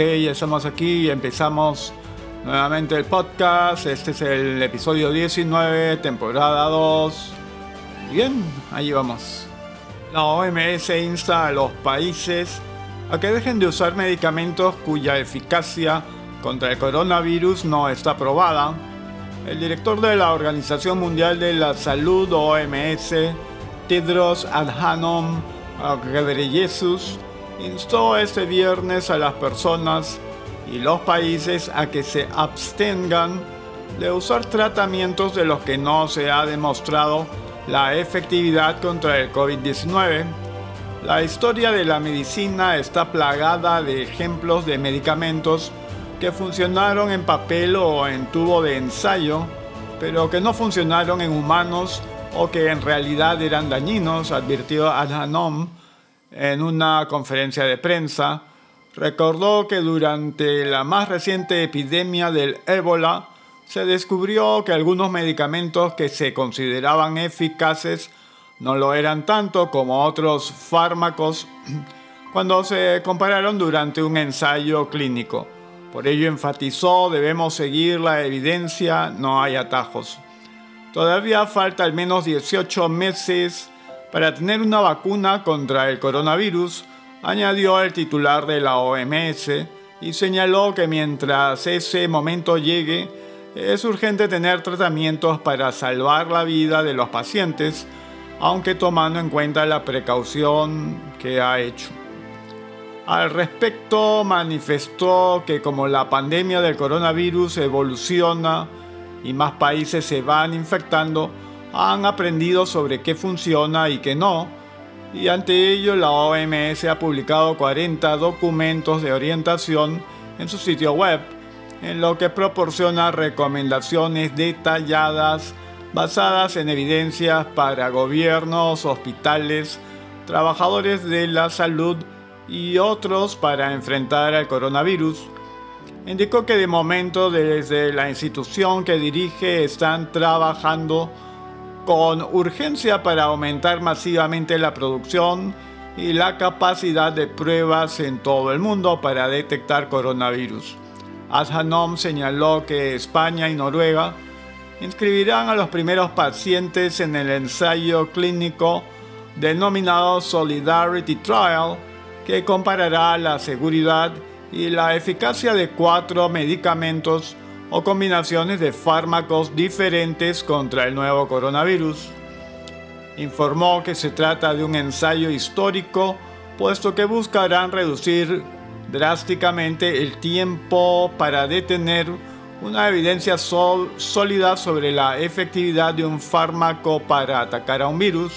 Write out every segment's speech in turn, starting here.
Ok, ya estamos aquí y empezamos nuevamente el podcast. Este es el episodio 19, temporada 2. Bien, ahí vamos. La OMS insta a los países a que dejen de usar medicamentos cuya eficacia contra el coronavirus no está probada. El director de la Organización Mundial de la Salud, OMS, Tedros Adhanom Ghebreyesus, instó este viernes a las personas y los países a que se abstengan de usar tratamientos de los que no se ha demostrado la efectividad contra el COVID-19. La historia de la medicina está plagada de ejemplos de medicamentos que funcionaron en papel o en tubo de ensayo, pero que no funcionaron en humanos o que en realidad eran dañinos, advirtió Adhanom en una conferencia de prensa, recordó que durante la más reciente epidemia del ébola se descubrió que algunos medicamentos que se consideraban eficaces no lo eran tanto como otros fármacos cuando se compararon durante un ensayo clínico. Por ello enfatizó, debemos seguir la evidencia, no hay atajos. Todavía falta al menos 18 meses para tener una vacuna contra el coronavirus, añadió el titular de la OMS y señaló que mientras ese momento llegue, es urgente tener tratamientos para salvar la vida de los pacientes, aunque tomando en cuenta la precaución que ha hecho. Al respecto, manifestó que como la pandemia del coronavirus evoluciona y más países se van infectando, han aprendido sobre qué funciona y qué no, y ante ello la OMS ha publicado 40 documentos de orientación en su sitio web, en lo que proporciona recomendaciones detalladas basadas en evidencias para gobiernos, hospitales, trabajadores de la salud y otros para enfrentar al coronavirus. Indicó que de momento desde la institución que dirige están trabajando con urgencia para aumentar masivamente la producción y la capacidad de pruebas en todo el mundo para detectar coronavirus. Adhanom señaló que España y Noruega inscribirán a los primeros pacientes en el ensayo clínico denominado Solidarity Trial, que comparará la seguridad y la eficacia de cuatro medicamentos o combinaciones de fármacos diferentes contra el nuevo coronavirus. Informó que se trata de un ensayo histórico, puesto que buscarán reducir drásticamente el tiempo para detener una evidencia sólida sobre la efectividad de un fármaco para atacar a un virus.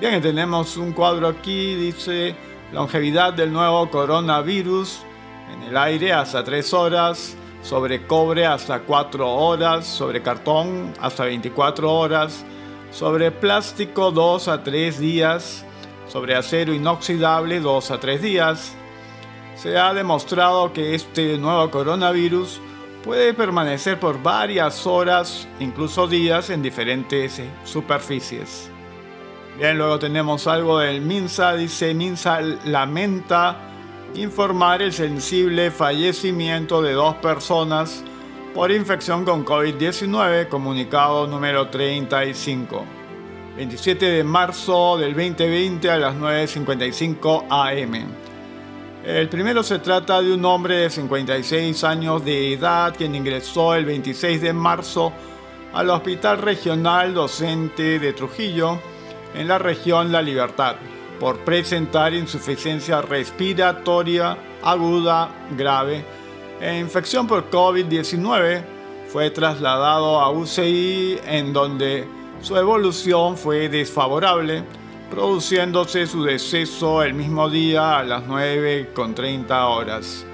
Bien, tenemos un cuadro aquí, dice longevidad del nuevo coronavirus en el aire hasta 3 horas, sobre cobre hasta 4 horas, sobre cartón hasta 24 horas, sobre plástico 2 a 3 días, sobre acero inoxidable 2 a 3 días. Se ha demostrado que este nuevo coronavirus puede permanecer por varias horas, incluso días, en diferentes superficies. Bien, luego tenemos algo del MINSA, dice MINSA lamenta informar el sensible fallecimiento de dos personas por infección con COVID-19, comunicado número 35. 27 de marzo del 2020 a las 9.55 am. El primero se trata de un hombre de 56 años de edad quien ingresó el 26 de marzo al Hospital Regional Docente de Trujillo en la región La Libertad por presentar insuficiencia respiratoria aguda grave e infección por COVID-19. Fue trasladado a UCI en donde su evolución fue desfavorable, produciéndose su deceso el mismo día a las 9.30 horas.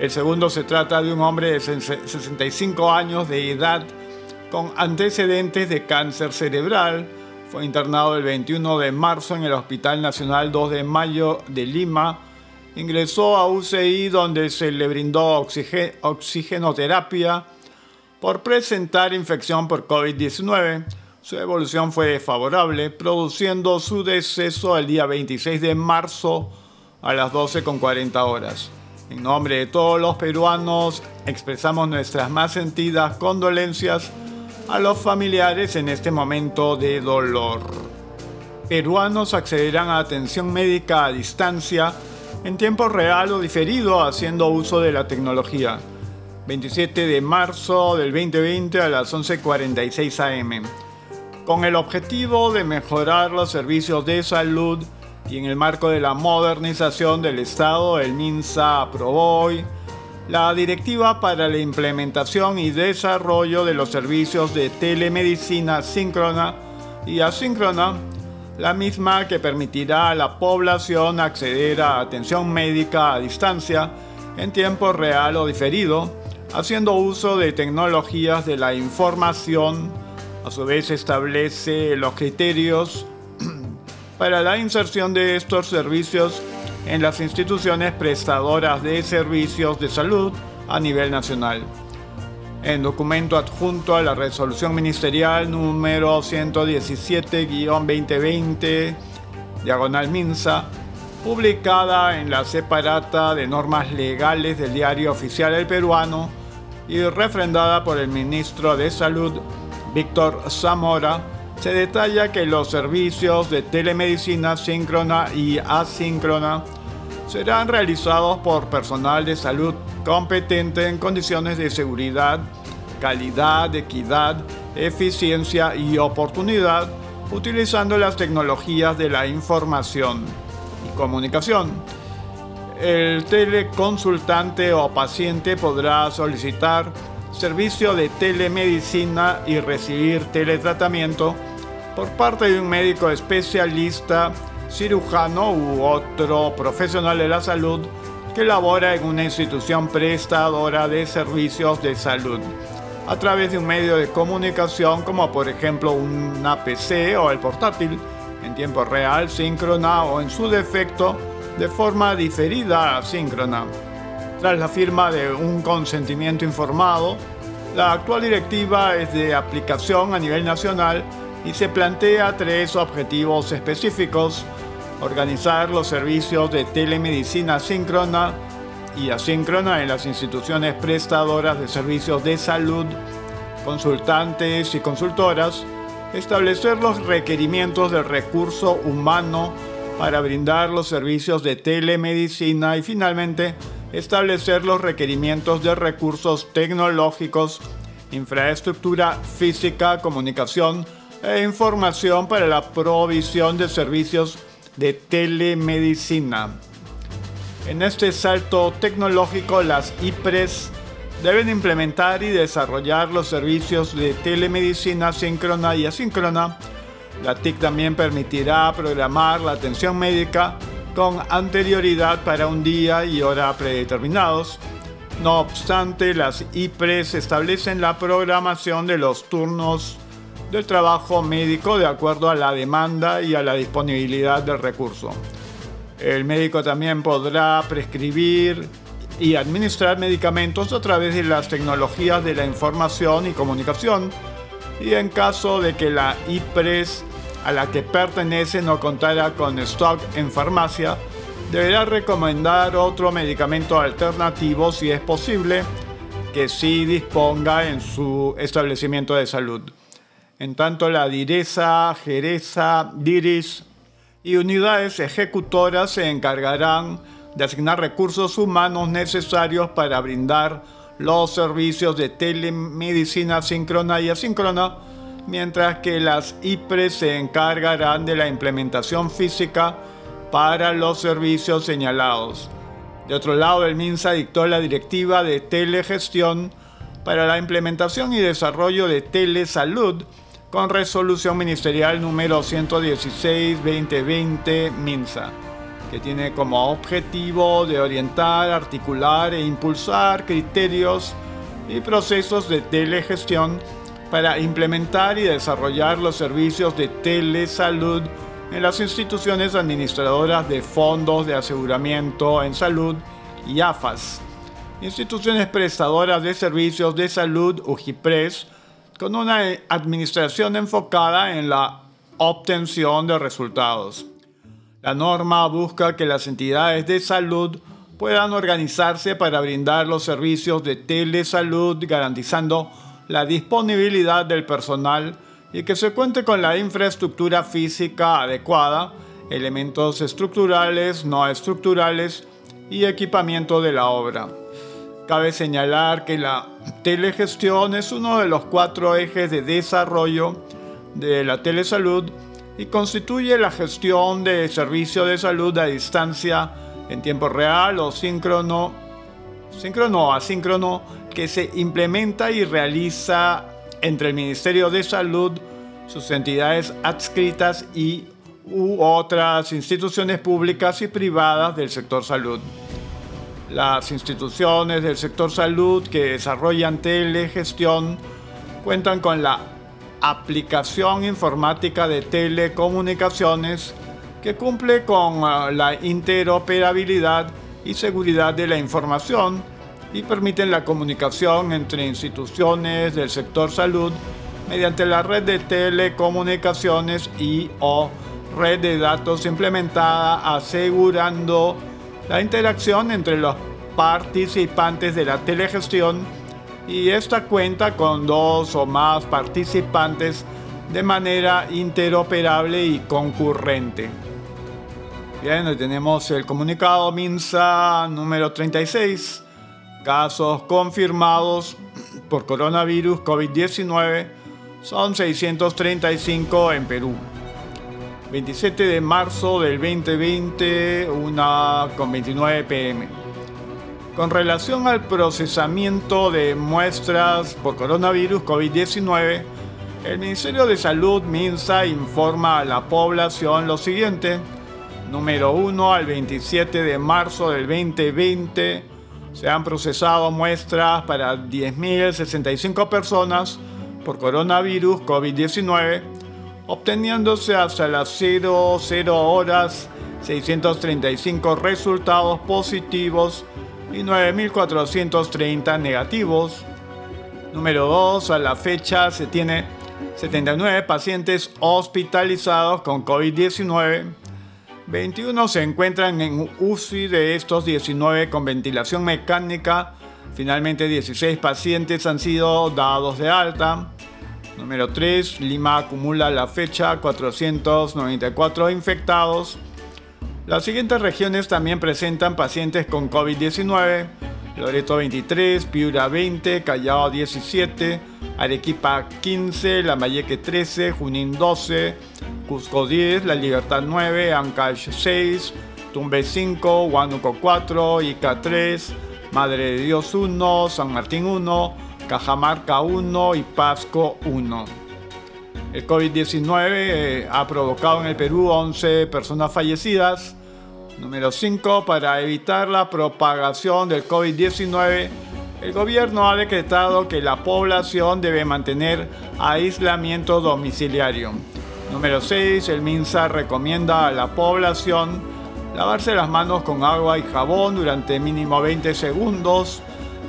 El segundo se trata de un hombre de 65 años de edad con antecedentes de cáncer cerebral, fue internado el 21 de marzo en el Hospital Nacional 2 de Mayo de Lima. Ingresó a UCI donde se le brindó oxigenoterapia por presentar infección por COVID-19. Su evolución fue desfavorable, produciendo su deceso el día 26 de marzo a las 12.40 horas. En nombre de todos los peruanos, expresamos nuestras más sentidas condolencias a los familiares en este momento de dolor. Peruanos accederán a atención médica a distancia en tiempo real o diferido haciendo uso de la tecnología. 27 de marzo del 2020 a las 11.46 am. Con el objetivo de mejorar los servicios de salud y en el marco de la modernización del Estado, el MINSA aprobó hoy la Directiva para la Implementación y Desarrollo de los Servicios de Telemedicina Síncrona y Asíncrona, la misma que permitirá a la población acceder a atención médica a distancia en tiempo real o diferido, haciendo uso de tecnologías de la información. A su vez establece los criterios para la inserción de estos servicios en las instituciones prestadoras de servicios de salud a nivel nacional. En documento adjunto a la resolución ministerial número 117-2020, diagonal MINSA, publicada en la separata de normas legales del diario oficial El Peruano y refrendada por el ministro de Salud, Víctor Zamora, se detalla que los servicios de telemedicina síncrona y asíncrona serán realizados por personal de salud competente en condiciones de seguridad, calidad, equidad, eficiencia y oportunidad, utilizando las tecnologías de la información y comunicación. El teleconsultante o paciente podrá solicitar servicio de telemedicina y recibir teletratamiento por parte de un médico especialista, cirujano u otro profesional de la salud que labora en una institución prestadora de servicios de salud a través de un medio de comunicación como por ejemplo una PC o el portátil en tiempo real, síncrona o en su defecto de forma diferida asíncrona. Tras la firma de un consentimiento informado, la actual directiva es de aplicación a nivel nacional y se plantea tres objetivos específicos. Organizar los servicios de telemedicina síncrona y asíncrona en las instituciones prestadoras de servicios de salud, consultantes y consultoras, establecer los requerimientos del recurso humano para brindar los servicios de telemedicina y finalmente establecer los requerimientos de recursos tecnológicos, infraestructura física, comunicación, e información para la provisión de servicios de telemedicina. En este salto tecnológico, las IPRES deben implementar y desarrollar los servicios de telemedicina síncrona y asíncrona. La TIC también permitirá programar la atención médica con anterioridad para un día y hora predeterminados. No obstante, las IPRES establecen la programación de los turnos del trabajo médico de acuerdo a la demanda y a la disponibilidad del recurso. El médico también podrá prescribir y administrar medicamentos a través de las tecnologías de la información y comunicación y en caso de que la IPRES a la que pertenece no contara con stock en farmacia, deberá recomendar otro medicamento alternativo si es posible que sí disponga en su establecimiento de salud. En tanto, la direza, jereza, diris y unidades ejecutoras se encargarán de asignar recursos humanos necesarios para brindar los servicios de telemedicina síncrona y asíncrona, mientras que las IPRES se encargarán de la implementación física para los servicios señalados. De otro lado, el MINSA dictó la directiva de telegestión para la implementación y desarrollo de telesalud, con resolución ministerial número 116-2020 MINSA, que tiene como objetivo de orientar, articular e impulsar criterios y procesos de telegestión para implementar y desarrollar los servicios de telesalud en las instituciones administradoras de fondos de aseguramiento en salud y AFAS, instituciones prestadoras de servicios de salud UGIPRES, con una administración enfocada en la obtención de resultados. La norma busca que las entidades de salud puedan organizarse para brindar los servicios de telesalud garantizando la disponibilidad del personal y que se cuente con la infraestructura física adecuada, elementos estructurales, no estructurales y equipamiento de la obra. Cabe señalar que la telegestión es uno de los cuatro ejes de desarrollo de la telesalud y constituye la gestión de servicio de salud a distancia en tiempo real o síncrono, síncrono asíncrono que se implementa y realiza entre el Ministerio de Salud, sus entidades adscritas y otras instituciones públicas y privadas del sector salud. Las instituciones del sector salud que desarrollan telegestión cuentan con la aplicación informática de telecomunicaciones que cumple con ah, la interoperabilidad y seguridad de la información y permiten la comunicación entre instituciones del sector salud mediante la red de telecomunicaciones y o red de datos implementada asegurando la interacción entre los participantes de la telegestión y esta cuenta con dos o más participantes de manera interoperable y concurrente. Bien, hoy tenemos el comunicado MINSA número 36. Casos confirmados por coronavirus COVID-19 son 635 en Perú. 27 de marzo del 2020, una con 29 pm. Con relación al procesamiento de muestras por coronavirus COVID-19, el Ministerio de Salud, MINSA, informa a la población lo siguiente. Número 1 al 27 de marzo del 2020 se han procesado muestras para 10.065 personas por coronavirus COVID-19, obteniéndose hasta las 00 horas 635 resultados positivos y 9.430 negativos. Número 2. A la fecha se tiene 79 pacientes hospitalizados con COVID-19. 21 se encuentran en UCI de estos 19 con ventilación mecánica. Finalmente 16 pacientes han sido dados de alta. Número 3. Lima acumula la fecha 494 infectados. Las siguientes regiones también presentan pacientes con COVID-19. Loreto 23, Piura 20, Callao 17, Arequipa 15, Lambayeque 13, Junín 12, Cusco 10, La Libertad 9, Ancash 6, Tumbe 5, Huánuco 4, Ica 3, Madre de Dios 1, San Martín 1, Cajamarca 1 y Pasco 1. El COVID-19 eh, ha provocado en el Perú 11 personas fallecidas. Número 5. Para evitar la propagación del COVID-19, el gobierno ha decretado que la población debe mantener aislamiento domiciliario. Número 6. El MINSA recomienda a la población lavarse las manos con agua y jabón durante mínimo 20 segundos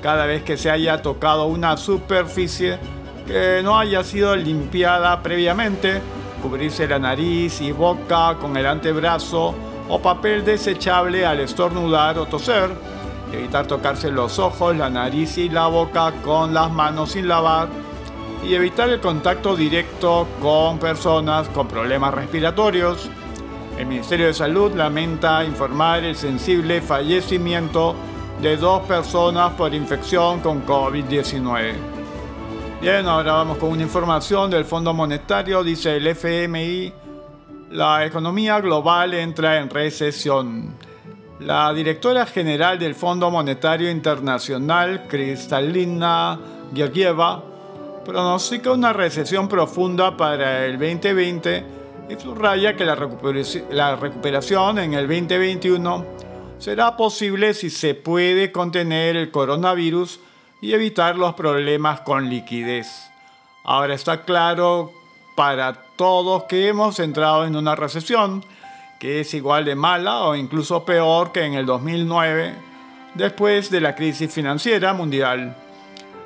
cada vez que se haya tocado una superficie que no haya sido limpiada previamente, cubrirse la nariz y boca con el antebrazo o papel desechable al estornudar o toser, evitar tocarse los ojos, la nariz y la boca con las manos sin lavar y evitar el contacto directo con personas con problemas respiratorios. El Ministerio de Salud lamenta informar el sensible fallecimiento de dos personas por infección con COVID-19. Bien, ahora vamos con una información del Fondo Monetario, dice el FMI, la economía global entra en recesión. La directora general del Fondo Monetario Internacional, Kristalina Georgieva, pronostica una recesión profunda para el 2020 y subraya que la recuperación en el 2021 será posible si se puede contener el coronavirus y evitar los problemas con liquidez. Ahora está claro para todos que hemos entrado en una recesión que es igual de mala o incluso peor que en el 2009, después de la crisis financiera mundial,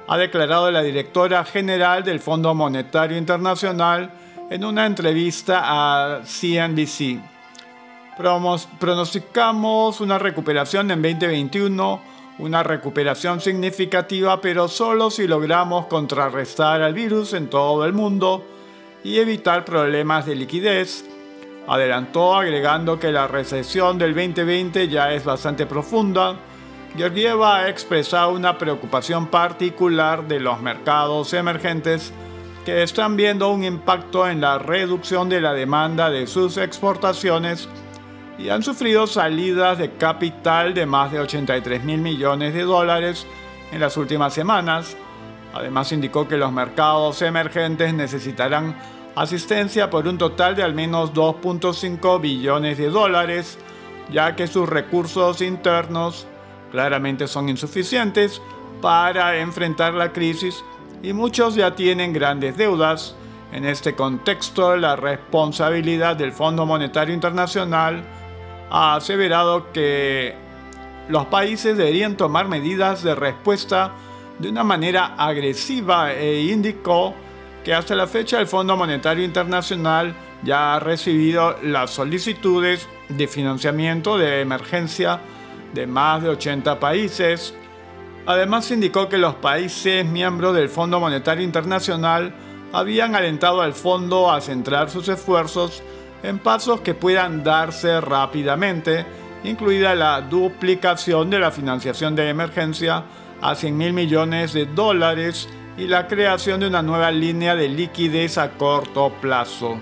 ha declarado la directora general del Fondo Monetario Internacional en una entrevista a CNBC. Pronosticamos una recuperación en 2021, una recuperación significativa, pero solo si logramos contrarrestar al virus en todo el mundo y evitar problemas de liquidez. Adelantó agregando que la recesión del 2020 ya es bastante profunda. Georgieva ha expresado una preocupación particular de los mercados emergentes que están viendo un impacto en la reducción de la demanda de sus exportaciones y han sufrido salidas de capital de más de 83 mil millones de dólares en las últimas semanas. Además indicó que los mercados emergentes necesitarán asistencia por un total de al menos 2.5 billones de dólares, ya que sus recursos internos claramente son insuficientes para enfrentar la crisis y muchos ya tienen grandes deudas. En este contexto, la responsabilidad del Fondo Monetario Internacional ha aseverado que los países deberían tomar medidas de respuesta de una manera agresiva e indicó que hasta la fecha el Fondo Monetario Internacional ya ha recibido las solicitudes de financiamiento de emergencia de más de 80 países. Además indicó que los países miembros del Fondo Monetario Internacional habían alentado al fondo a centrar sus esfuerzos en pasos que puedan darse rápidamente, incluida la duplicación de la financiación de emergencia a 100 mil millones de dólares y la creación de una nueva línea de liquidez a corto plazo.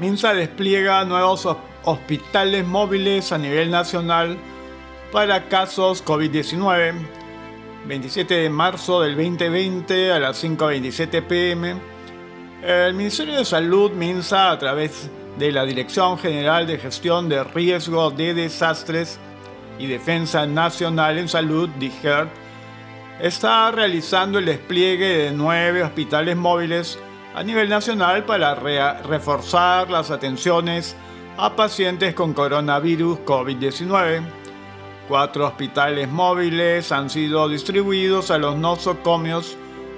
Minsa despliega nuevos hospitales móviles a nivel nacional para casos COVID-19 27 de marzo del 2020 a las 5.27 pm, el Ministerio de Salud, MINSA, a través de la Dirección General de Gestión de Riesgo de Desastres y Defensa Nacional en Salud, DIGERT, está realizando el despliegue de nueve hospitales móviles a nivel nacional para reforzar las atenciones a pacientes con coronavirus COVID-19 Cuatro hospitales móviles han sido distribuidos a los nosocomios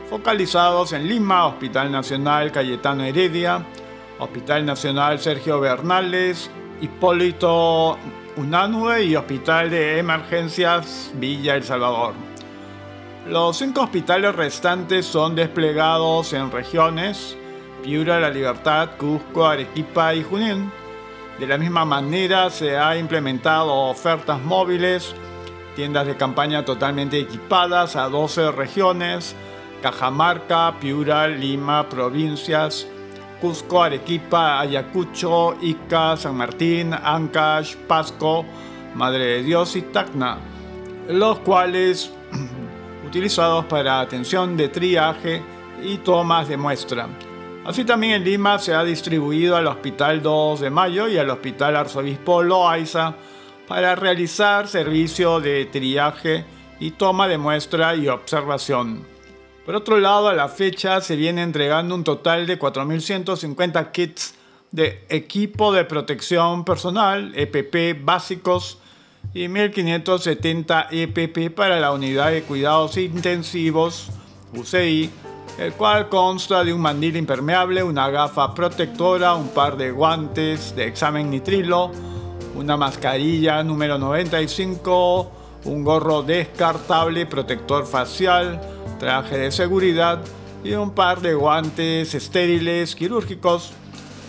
focalizados en Lima, Hospital Nacional Cayetano Heredia, Hospital Nacional Sergio Bernales, Hipólito Unanue y Hospital de Emergencias Villa El Salvador. Los cinco hospitales restantes son desplegados en regiones Piura, La Libertad, Cusco, Arequipa y Junín de la misma manera se ha implementado ofertas móviles, tiendas de campaña totalmente equipadas a 12 regiones, Cajamarca, Piura, Lima, provincias, Cusco, Arequipa, Ayacucho, Ica, San Martín, Ancash, Pasco, Madre de Dios y Tacna, los cuales utilizados para atención de triaje y tomas de muestra. Así también en Lima se ha distribuido al Hospital 2 de Mayo y al Hospital Arzobispo Loaiza para realizar servicio de triaje y toma de muestra y observación. Por otro lado, a la fecha se viene entregando un total de 4.150 kits de equipo de protección personal, EPP básicos, y 1.570 EPP para la unidad de cuidados intensivos, UCI, el cual consta de un mandil impermeable, una gafa protectora, un par de guantes de examen nitrilo, una mascarilla número 95, un gorro descartable protector facial, traje de seguridad y un par de guantes estériles quirúrgicos,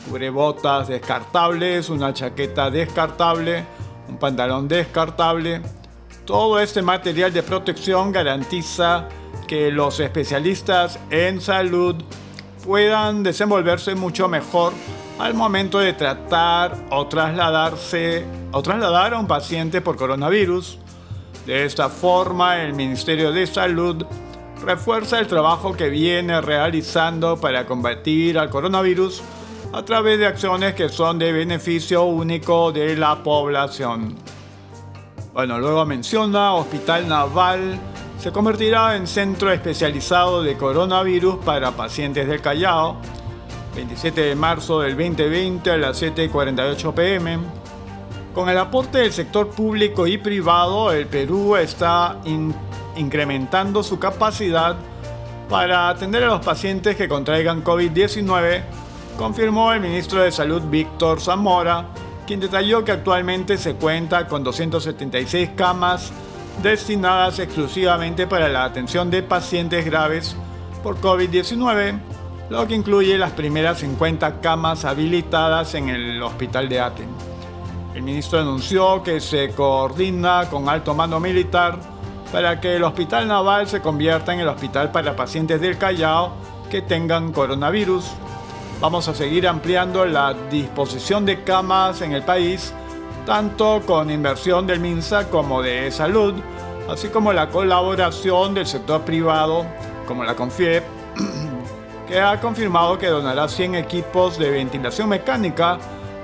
cubrebotas descartables, una chaqueta descartable, un pantalón descartable. Todo este material de protección garantiza que los especialistas en salud puedan desenvolverse mucho mejor al momento de tratar o trasladarse o trasladar a un paciente por coronavirus. De esta forma, el Ministerio de Salud refuerza el trabajo que viene realizando para combatir al coronavirus a través de acciones que son de beneficio único de la población. Bueno, luego menciona Hospital Naval se convertirá en centro especializado de coronavirus para pacientes del Callao, 27 de marzo del 2020 a las 7.48 pm. Con el aporte del sector público y privado, el Perú está incrementando su capacidad para atender a los pacientes que contraigan COVID-19, confirmó el ministro de Salud Víctor Zamora, quien detalló que actualmente se cuenta con 276 camas destinadas exclusivamente para la atención de pacientes graves por COVID-19, lo que incluye las primeras 50 camas habilitadas en el hospital de Aten. El ministro anunció que se coordina con alto mando militar para que el hospital naval se convierta en el hospital para pacientes del Callao que tengan coronavirus. Vamos a seguir ampliando la disposición de camas en el país, tanto con inversión del MINSA como de salud, así como la colaboración del sector privado, como la CONFIEP, que ha confirmado que donará 100 equipos de ventilación mecánica,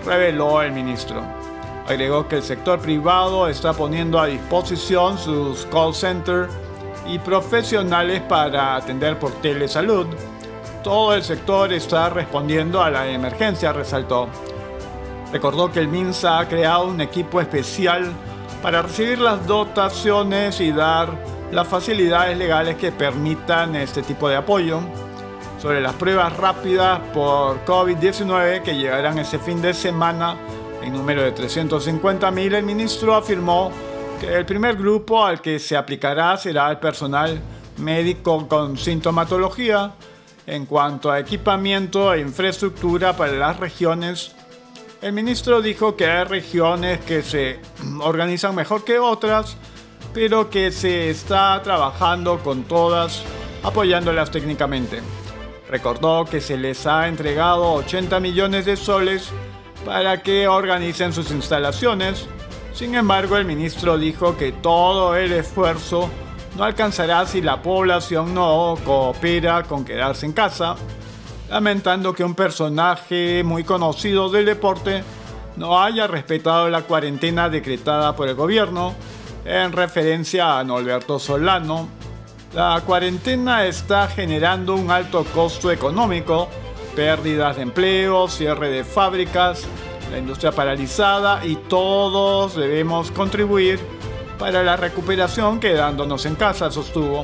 reveló el ministro. Agregó que el sector privado está poniendo a disposición sus call centers y profesionales para atender por telesalud. Todo el sector está respondiendo a la emergencia, resaltó. Recordó que el MINSA ha creado un equipo especial para recibir las dotaciones y dar las facilidades legales que permitan este tipo de apoyo. Sobre las pruebas rápidas por COVID-19 que llegarán ese fin de semana en número de 350.000, el ministro afirmó que el primer grupo al que se aplicará será el personal médico con sintomatología en cuanto a equipamiento e infraestructura para las regiones el ministro dijo que hay regiones que se organizan mejor que otras, pero que se está trabajando con todas, apoyándolas técnicamente. Recordó que se les ha entregado 80 millones de soles para que organicen sus instalaciones. Sin embargo, el ministro dijo que todo el esfuerzo no alcanzará si la población no coopera con quedarse en casa lamentando que un personaje muy conocido del deporte no haya respetado la cuarentena decretada por el gobierno en referencia a Norberto Solano. La cuarentena está generando un alto costo económico, pérdidas de empleo, cierre de fábricas, la industria paralizada y todos debemos contribuir para la recuperación quedándonos en casa, sostuvo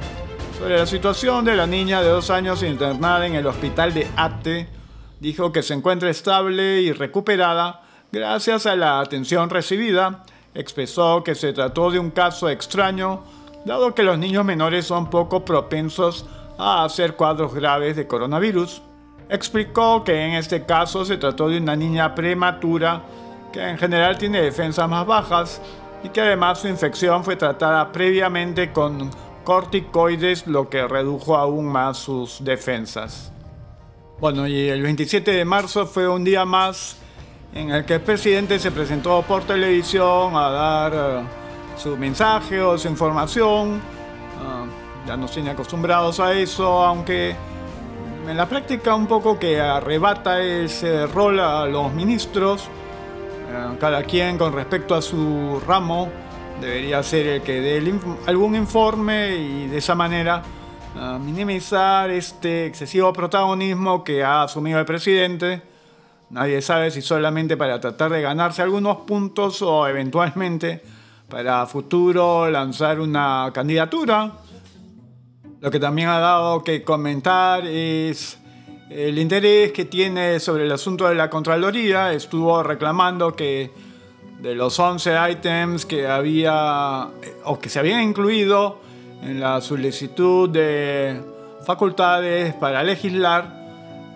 sobre la situación de la niña de dos años internada en el hospital de Ate, dijo que se encuentra estable y recuperada gracias a la atención recibida. Expresó que se trató de un caso extraño, dado que los niños menores son poco propensos a hacer cuadros graves de coronavirus. Explicó que en este caso se trató de una niña prematura que en general tiene defensas más bajas y que además su infección fue tratada previamente con corticoides, lo que redujo aún más sus defensas. Bueno, y el 27 de marzo fue un día más en el que el presidente se presentó por televisión a dar eh, su mensaje o su información. Ah, ya nos tiene acostumbrados a eso, aunque en la práctica un poco que arrebata ese rol a los ministros, eh, cada quien con respecto a su ramo debería ser el que dé algún informe y de esa manera ah, minimizar este excesivo protagonismo que ha asumido el presidente. Nadie sabe si solamente para tratar de ganarse algunos puntos o eventualmente para futuro lanzar una candidatura. Lo que también ha dado que comentar es el interés que tiene sobre el asunto de la Contraloría. Estuvo reclamando que de los 11 ítems que había o que se habían incluido en la solicitud de facultades para legislar,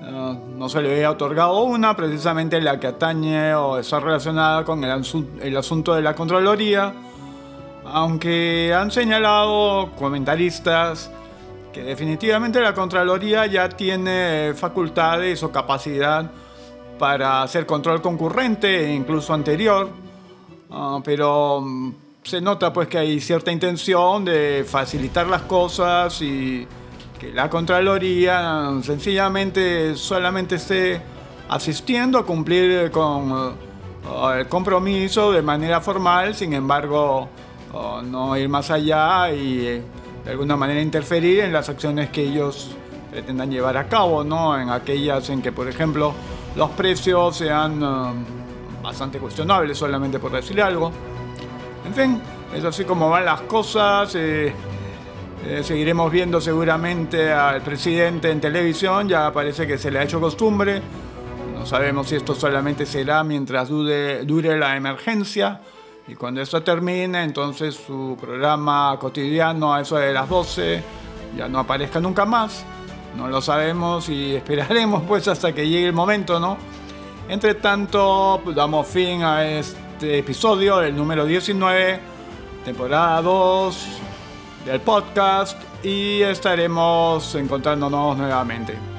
eh, no se le había otorgado una, precisamente la que atañe o está relacionada con el, el asunto de la Contraloría, aunque han señalado comentaristas que definitivamente la Contraloría ya tiene facultades o capacidad para hacer control concurrente e incluso anterior Ah, pero mm, se nota pues que hay cierta intención de facilitar las cosas y que la Contraloría sencillamente solamente esté asistiendo a cumplir con ah, el compromiso de manera formal, sin embargo ah, no ir más allá y de alguna manera interferir en las acciones que ellos pretendan llevar a cabo, ¿no? en aquellas en que por ejemplo los precios sean bastante cuestionable, solamente por decir algo. En fin, es así como van las cosas. Eh, eh, seguiremos viendo seguramente al presidente en televisión, ya parece que se le ha hecho costumbre. No sabemos si esto solamente será mientras dure, dure la emergencia y cuando esto termine, entonces su programa cotidiano a eso de las 12 ya no aparezca nunca más. No lo sabemos y esperaremos pues hasta que llegue el momento, ¿no? Entre tanto, damos fin a este episodio, el número 19, temporada 2 del podcast y estaremos encontrándonos nuevamente.